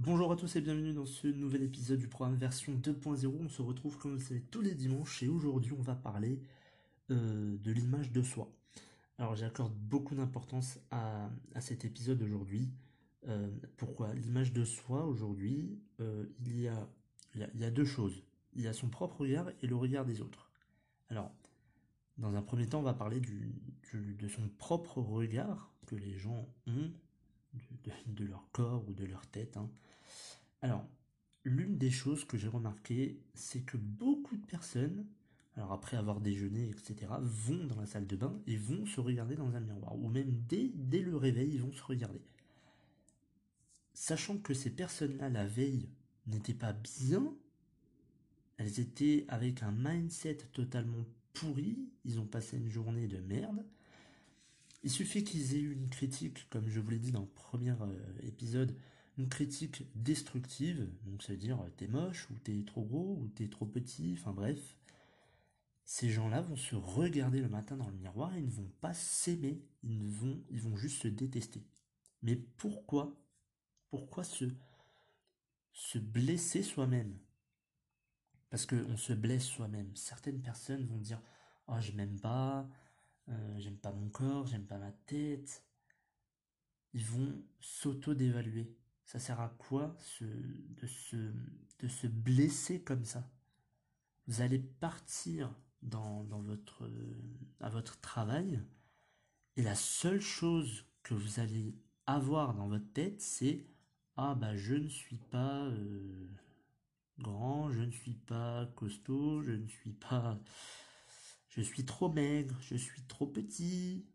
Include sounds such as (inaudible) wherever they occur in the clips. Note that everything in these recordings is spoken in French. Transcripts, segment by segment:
Bonjour à tous et bienvenue dans ce nouvel épisode du programme version 2.0. On se retrouve comme vous le savez tous les dimanches et aujourd'hui on va parler euh, de l'image de soi. Alors j'accorde beaucoup d'importance à, cet épisode aujourd'hui. Euh, pourquoi L'image de soi aujourd'hui, euh, il, y a, deux choses. Il y a son propre regard et le regard des autres. Alors, dans un premier temps, on va parler de son propre regard que les gens ont de, leur corps ou de leur tête. Hein. Alors, l'une des choses que j'ai remarqué, c'est que beaucoup de personnes, alors après avoir déjeuné, etc., vont dans la salle de bain et vont se regarder dans un miroir, ou même dès, dès le réveil, ils vont se regarder. Sachant que ces personnes-là, la veille, n'étaient pas bien, elles étaient avec un mindset totalement pourri, ils ont passé une journée de merde. Il suffit qu'ils aient eu une critique, comme je vous l'ai dit dans le premier euh, épisode, une critique destructive, donc ça veut dire t'es moche, ou t'es trop gros, ou t'es trop petit, enfin bref. Ces gens-là vont se regarder le matin dans le miroir et ils ne vont pas s'aimer, ils vont, ils vont juste se détester. Mais pourquoi? Pourquoi se, se blesser soi-même? Parce qu'on se blesse soi-même. Certaines personnes vont dire Oh, je m'aime pas, euh, j'aime pas mon corps, j'aime pas ma tête. Ils vont s'auto-dévaluer. Ça sert à quoi de, se, de se blesser comme ça? Vous allez partir dans, dans votre, à votre travail et la seule chose que vous allez avoir dans votre tête, c'est Ah, bah, je ne suis pas. Euh, grand, je ne suis pas costaud, je ne suis pas... Je suis trop maigre, je suis trop petit,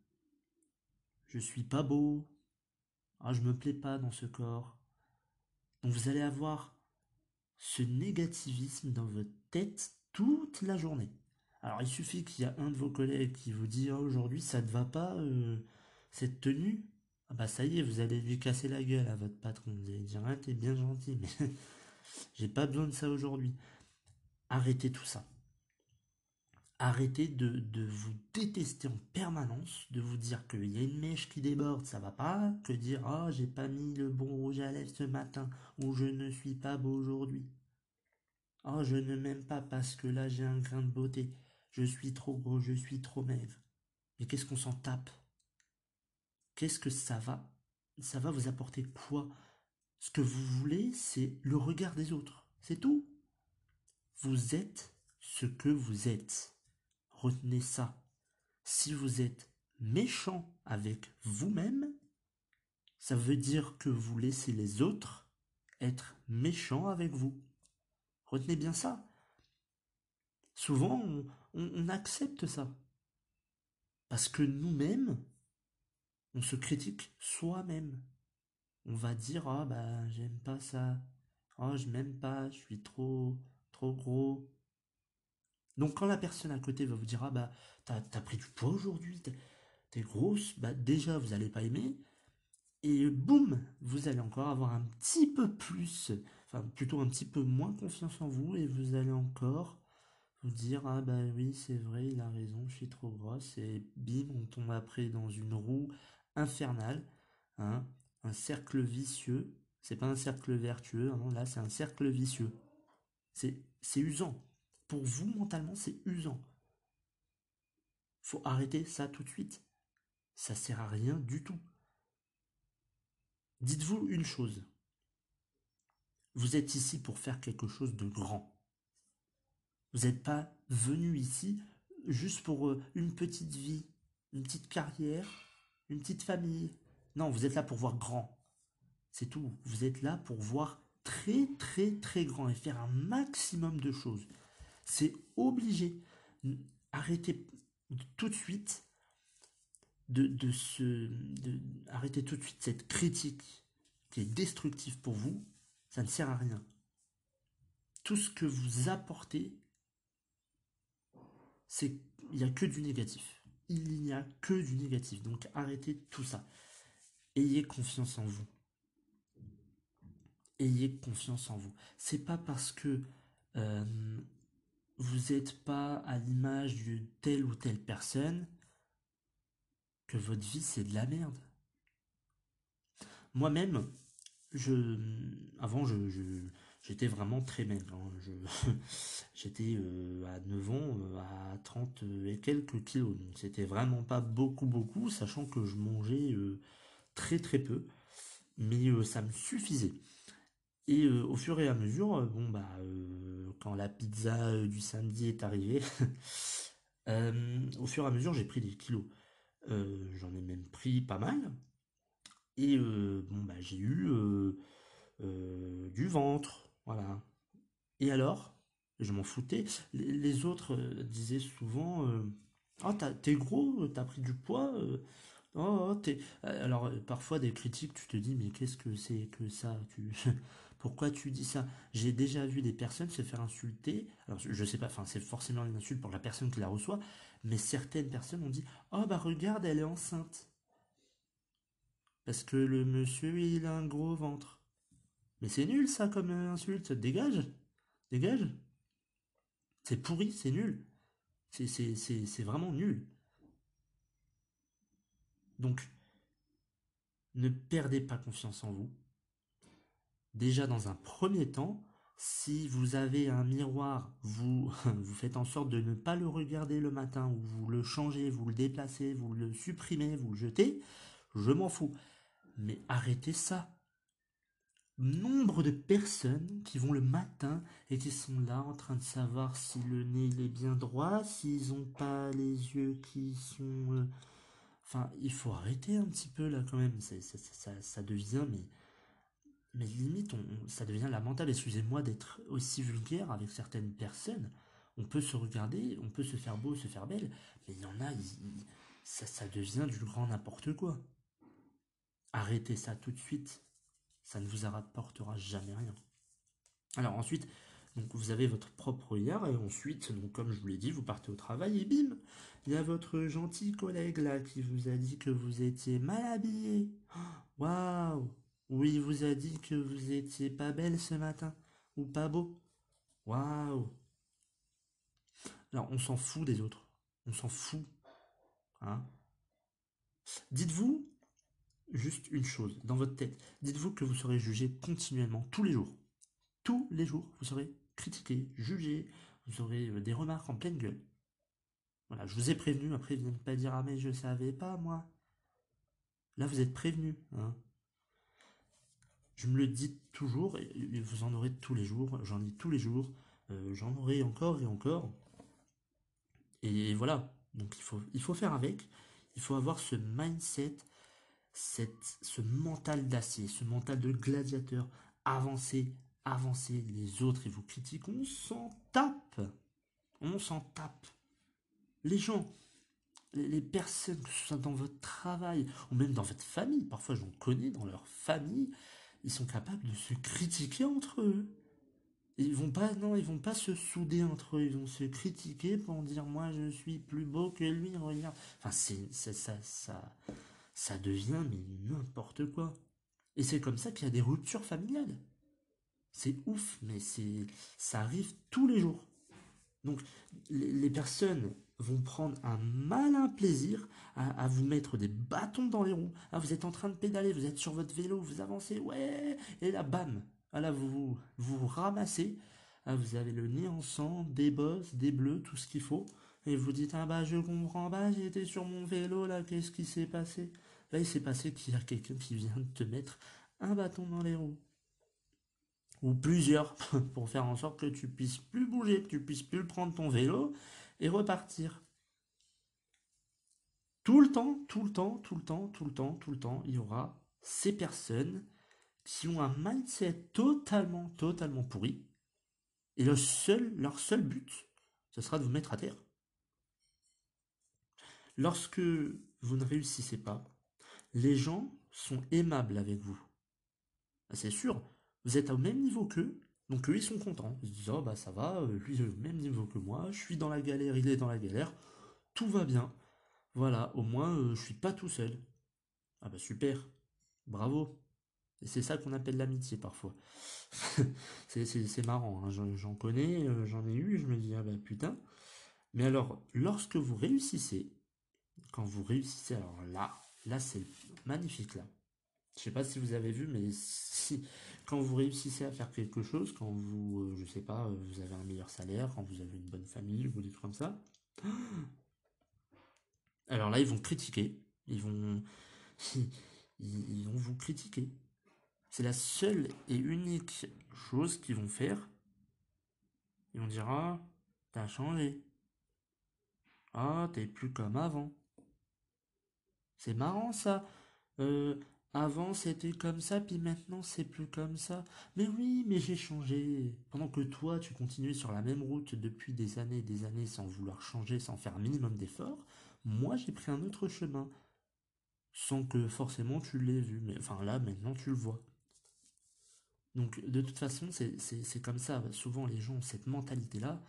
je suis pas beau, ah, je me plais pas dans ce corps. Donc vous allez avoir ce négativisme dans votre tête toute la journée. Alors il suffit qu'il y a un de vos collègues qui vous dit oh, aujourd'hui ça ne va pas euh, cette tenue. Ah bah ça y est, vous allez lui casser la gueule à votre patron. Vous allez dire ah, t'es bien gentil, mais (laughs) J'ai pas besoin de ça aujourd'hui. Arrêtez tout ça. Arrêtez de, vous détester en permanence, de vous dire qu'il y a une mèche qui déborde, ça va pas, que dire oh j'ai pas mis le bon rouge à lèvres ce matin, ou je ne suis pas beau aujourd'hui. Oh je ne m'aime pas parce que là j'ai un grain de beauté, je suis trop gros, je suis trop maigre. Mais qu'est-ce qu'on s'en tape? Qu'est-ce que ça va Ça va vous apporter quoi? Ce que vous voulez, c'est le regard des autres. C'est tout. Vous êtes ce que vous êtes. Retenez ça. Si vous êtes méchant avec vous-même, ça veut dire que vous laissez les autres être méchants avec vous. Retenez bien ça. Souvent, on, accepte ça. Parce que nous-mêmes, on se critique soi-même on va dire ah bah j'aime pas ça oh je m'aime pas je suis trop trop gros donc quand la personne à côté va vous dire ah bah t'as as pris du poids aujourd'hui t'es grosse bah déjà vous allez pas aimer et boum vous allez encore avoir un petit peu plus enfin plutôt un petit peu moins confiance en vous et vous allez encore vous dire ah bah oui c'est vrai il a raison je suis trop grosse et bim on tombe après dans une roue infernale hein un cercle vicieux. C'est pas un cercle vertueux, hein, là c'est un cercle vicieux. C'est usant. Pour vous mentalement, c'est usant. Faut arrêter ça tout de suite. Ça sert à rien du tout. Dites-vous une chose. Vous êtes ici pour faire quelque chose de grand. Vous n'êtes pas venu ici juste pour euh, une petite vie, une petite carrière, une petite famille, non, vous êtes là pour voir grand. C'est tout. Vous êtes là pour voir très très très grand et faire un maximum de choses. C'est obligé. Arrêtez tout de suite tout de suite cette critique qui est destructive pour vous, ça ne sert à rien. Tout ce que vous apportez, c'est il n'y a que du négatif. Il n'y a que du négatif. Donc arrêtez tout ça. Ayez confiance en vous. Ayez confiance en vous. C'est pas parce que euh, vous n'êtes pas à l'image de telle ou telle personne que votre vie c'est de la merde. Moi-même, je, avant, je, j'étais vraiment très maigre. Hein. (laughs) j'étais euh, à 9 ans euh, à 30 et quelques kilos. Donc c'était vraiment pas beaucoup, beaucoup, sachant que je mangeais euh, très, très peu. Mais ça me suffisait. Et au fur et à mesure, bon bah, la pizza du samedi est arrivée, (laughs) au fur et à mesure, j'ai pris des kilos. J'en ai même pris pas mal. Et bon bah, j'ai eu du ventre, voilà. Et alors? Je m'en foutais. Les, autres euh, disaient souvent euh, Oh, t'es gros, t'as pris du poids. Euh, oh, oh t'es. Alors, parfois, des critiques, tu te dis Mais qu'est-ce que c'est que ça? Tu... Pourquoi tu dis ça? J'ai déjà vu des personnes se faire insulter. Alors, je sais pas, enfin, c'est forcément une insulte pour la personne qui la reçoit. Mais certaines personnes ont dit Oh, bah, regarde, elle est enceinte. Parce que le monsieur, il a un gros ventre. Mais c'est nul ça comme insulte, dégage, dégage. C'est pourri, c'est nul. C'est vraiment nul. Donc, ne perdez pas confiance en vous. Déjà dans un premier temps, si vous avez un miroir, vous, (laughs) vous faites en sorte de ne pas le regarder le matin, ou vous le changez, vous le déplacez, vous le supprimez, vous le jetez, je m'en fous. Mais arrêtez ça nombre de personnes qui vont le matin et qui sont là en train de savoir si le nez est bien droit, s'ils n'ont pas les yeux qui sont... Euh, enfin, il faut arrêter un petit peu là quand même. Ça, ça, devient, mais, mais limite, ça devient lamentable. Excusez-moi d'être aussi vulgaire avec certaines personnes. On peut se regarder, on peut se faire beau, se faire belle, mais il y en a, ça, ça devient du grand n'importe quoi. Arrêtez ça tout de suite ça ne vous rapportera jamais rien. Alors ensuite, vous avez votre propre regard et ensuite, donc comme je vous l'ai dit, vous partez au travail et bim, il y a votre gentil collègue là qui vous a dit que vous étiez mal habillé. (gasps) Waouh Oui, il vous a dit que vous étiez pas belle ce matin ou pas beau. Waouh Alors on s'en fout des autres, on s'en fout. Hein Dites-vous juste une chose dans votre tête. Dites-vous que vous serez jugé continuellement, tous les jours. Tous les jours, vous serez critiqué, jugé, vous aurez euh, des remarques en pleine gueule. Voilà, je vous ai prévenu, après vous n'allez pas dire Ah mais je savais pas moi. Là vous êtes prévenu. Hein. Je me le dis toujours, et vous en aurez tous les jours, j'en ai tous les jours, euh, j'en aurai encore et encore. Et voilà, donc il faut, faire avec, il faut avoir ce mindset ce mental d'acier, ce mental de gladiateur, avancer, avancer, les autres et vous critiquent, on s'en tape. On s'en tape. Les gens, les, personnes, que ce soit dans votre travail ou même dans votre famille, parfois j'en connais dans leur famille, ils sont capables de se critiquer entre eux. Ils vont pas, non, ils vont pas se souder entre eux, ils vont se critiquer pour dire moi je suis plus beau que lui, regarde. Enfin, c'est, ça, ça, ça devient mais n'importe quoi. Et c'est comme ça qu'il y a des ruptures familiales. C'est ouf, mais c'est ça arrive tous les jours. Donc les, personnes vont prendre un malin plaisir à, vous mettre des bâtons dans les roues. Ah, vous êtes en train de pédaler, vous êtes sur votre vélo, vous avancez, ouais, et là, bam, ah, vous, vous ramassez. Ah, vous avez le nez en sang, des bosses, des bleus, tout ce qu'il faut. Et vous dites, ah bah je comprends pas, j'étais sur mon vélo là, qu'est-ce qui s'est passé? Là il s'est passé qu'il y a quelqu'un qui vient de te mettre un bâton dans les roues. Ou plusieurs, (laughs) pour faire en sorte que tu puisses plus bouger, que tu puisses plus prendre ton vélo repartir. Tout le temps, tout le temps, tout le temps, tout le temps, tout le temps, il y aura ces personnes qui ont un mindset totalement, totalement pourri. Et le seul, leur seul but, ce sera de vous mettre à terre. Lorsque vous ne réussissez pas, les gens sont aimables avec vous. Ah, c'est sûr, vous êtes au même niveau qu'eux, donc eux ils sont contents. Ils se disent oh bah ça va, euh, lui est au même niveau que moi, je suis dans la galère, il est dans la galère, tout va bien. Voilà, au moins euh, je suis pas tout seul. Ah bah super, bravo. C'est ça qu'on appelle l'amitié parfois. (laughs) c'est marrant, hein. j'en connais, euh, j'en ai eu, je me dis ah bah putain. Mais alors, lorsque vous réussissez, quand vous réussissez, alors là, là c'est magnifique là. Je sais pas si vous avez vu, mais (laughs) si quand vous réussissez à faire quelque chose, quand vous, euh, je sais pas, euh, vous avez un meilleur salaire, quand vous avez une bonne famille ou des trucs comme ça, (gasps) alors là ils vont critiquer, ils vont, (laughs) ils vont vous critiquer. C'est la seule et unique chose qu'ils vont faire. Et on dira, t'as changé. Ah, t'es plus comme avant. C'est marrant ça. Euh, avant c'était comme ça, puis maintenant c'est plus comme ça. Mais oui, mais j'ai changé. Pendant que toi tu continuais sur la même route depuis des années et des années sans vouloir changer, sans faire minimum d'efforts, moi j'ai pris un autre chemin. Sans que forcément tu l'aies vu. Mais enfin là maintenant tu le vois. Donc de toute façon c'est comme ça. Souvent les gens ont cette mentalité-là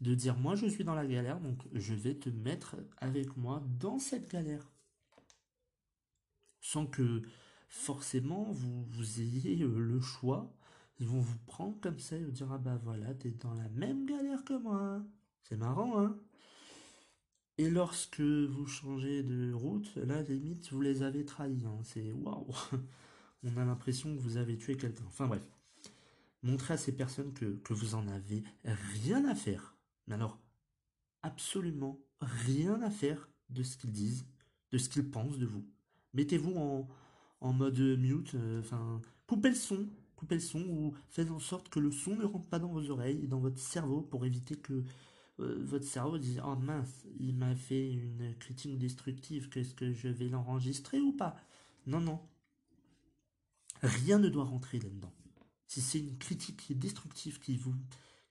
de dire moi je suis dans la galère, donc je vais te mettre avec moi dans cette galère. Sans que forcément vous, vous ayez euh, le choix. Ils vont vous prendre comme ça et vous dire ah bah voilà, t'es dans la même galère que moi. C'est marrant, hein Et lorsque vous changez de route, là limite vous les avez trahis. Hein. C'est waouh (laughs) On a l'impression que vous avez tué quelqu'un. Enfin bref. Montrez à ces personnes que, que vous en avez rien à faire mais alors, absolument rien à faire de ce qu'ils disent, de ce qu'ils pensent de vous. Mettez-vous en, mode mute, euh, enfin, coupez le son, coupez le son ou faites en sorte que le son ne rentre pas dans vos oreilles et dans votre cerveau pour éviter que euh, votre cerveau dise oh mince, il m'a fait une critique destructive, qu'est-ce que je vais l'enregistrer ou pas? Non, non. Rien ne doit rentrer là-dedans. Si c'est une critique destructive qui vous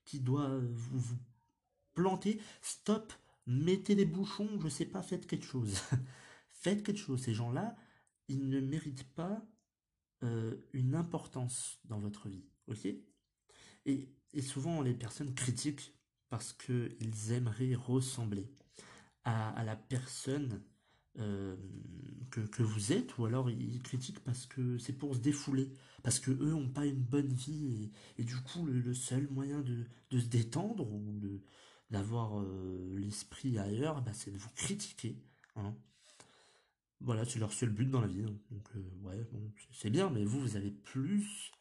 qui doit vous, vous plantez, stop, mettez des bouchons, je sais pas, faites quelque chose. (laughs) faites quelque chose. Ces gens-là, ils ne méritent pas euh, une importance dans votre vie. Ok? Et, souvent, les personnes critiquent parce qu'ils aimeraient ressembler à, la personne euh, que, vous êtes, ou alors ils critiquent parce que c'est pour se défouler, parce que eux n'ont pas une bonne vie, et, du coup le, seul moyen de, de, se détendre ou d'avoir euh, l'esprit ailleurs, bah, c'est de vous critiquer. Hein. Voilà, c'est leur seul but dans la vie. Hein. Donc, euh, ouais, c'est bien, mais vous, vous avez plus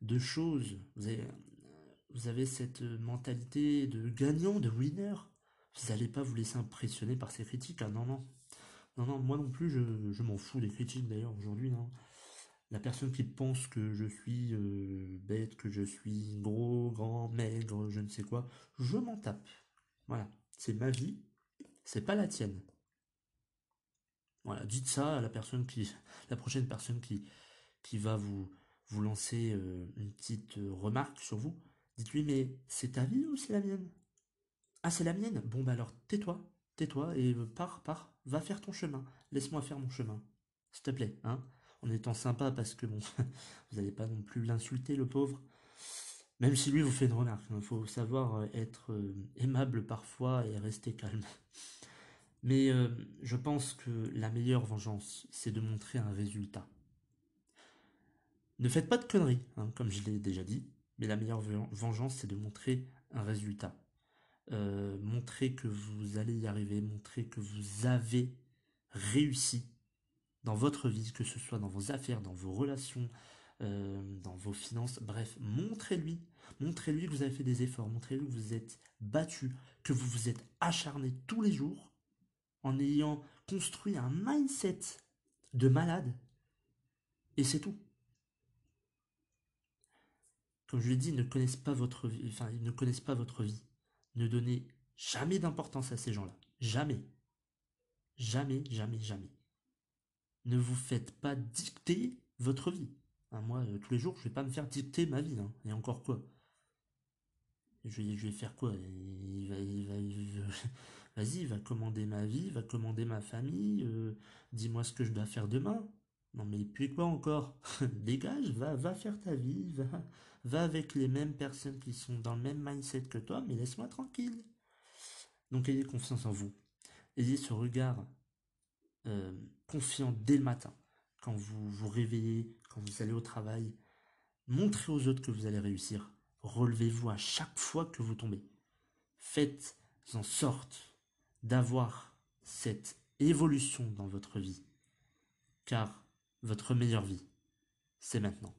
de choses. Vous avez, cette mentalité de gagnant, de winner. Vous n'allez pas vous laisser impressionner par ces critiques. Non, non. Non, non, moi non plus, je, m'en fous des critiques d'ailleurs aujourd'hui. Hein. La personne qui pense que je suis euh, bête, que je suis gros, grand, maigre, je ne sais quoi, je m'en tape. Voilà, c'est ma vie, c'est pas la tienne. Voilà, dites ça à la personne qui, la prochaine personne qui, qui va vous, vous lancer euh, une petite euh, remarque sur vous. Dites-lui, mais c'est ta vie ou c'est la mienne? Ah, c'est la mienne? Bon, bah alors tais-toi, tais-toi et euh, pars, pars, va faire ton chemin. Laisse-moi faire mon chemin. S'il te plaît, hein En étant sympa parce que bon, (laughs) vous n'allez pas non plus l'insulter, le pauvre. Même si lui vous fait une remarque, il faut savoir être aimable parfois et rester calme. Mais euh, je pense que la meilleure vengeance, c'est de montrer un résultat. Ne faites pas de conneries, hein, comme je l'ai déjà dit, mais la meilleure vengeance, c'est de montrer un résultat. montrer que vous allez y arriver, montrer que vous avez réussi dans votre vie, que ce soit dans vos affaires, dans vos relations, dans vos finances, bref, montrez-lui Montrez-lui que vous avez fait des efforts, montrez-lui que vous êtes battu, que vous vous êtes acharné tous les jours en ayant construit un mindset de malade. Et c'est tout. Comme je l'ai dit, ils ne connaissent pas votre vie, enfin, ne connaissent pas votre vie. Ne donnez jamais d'importance à ces gens-là. Jamais. Jamais, jamais, jamais. Ne vous faites pas dicter votre vie. Moi, euh, tous les jours, je vais pas me faire dicter ma vie. Hein. Et encore quoi? Je vais, je vais faire quoi? Vas-y, va commander ma vie, va commander ma famille, euh, dis-moi ce que je dois faire demain. Non mais puis quoi encore? (laughs) Dégage, va, faire ta vie, va, va avec les mêmes personnes qui sont dans le même mindset que toi, mais laisse-moi tranquille. Donc ayez confiance en vous. Ayez ce regard euh, confiant dès le matin, quand vous vous réveillez, quand vous allez au travail. Montrez aux autres que vous allez réussir. Relevez-vous à chaque fois que vous tombez. Faites en sorte d'avoir cette évolution dans votre vie. Car votre meilleure vie, c'est maintenant.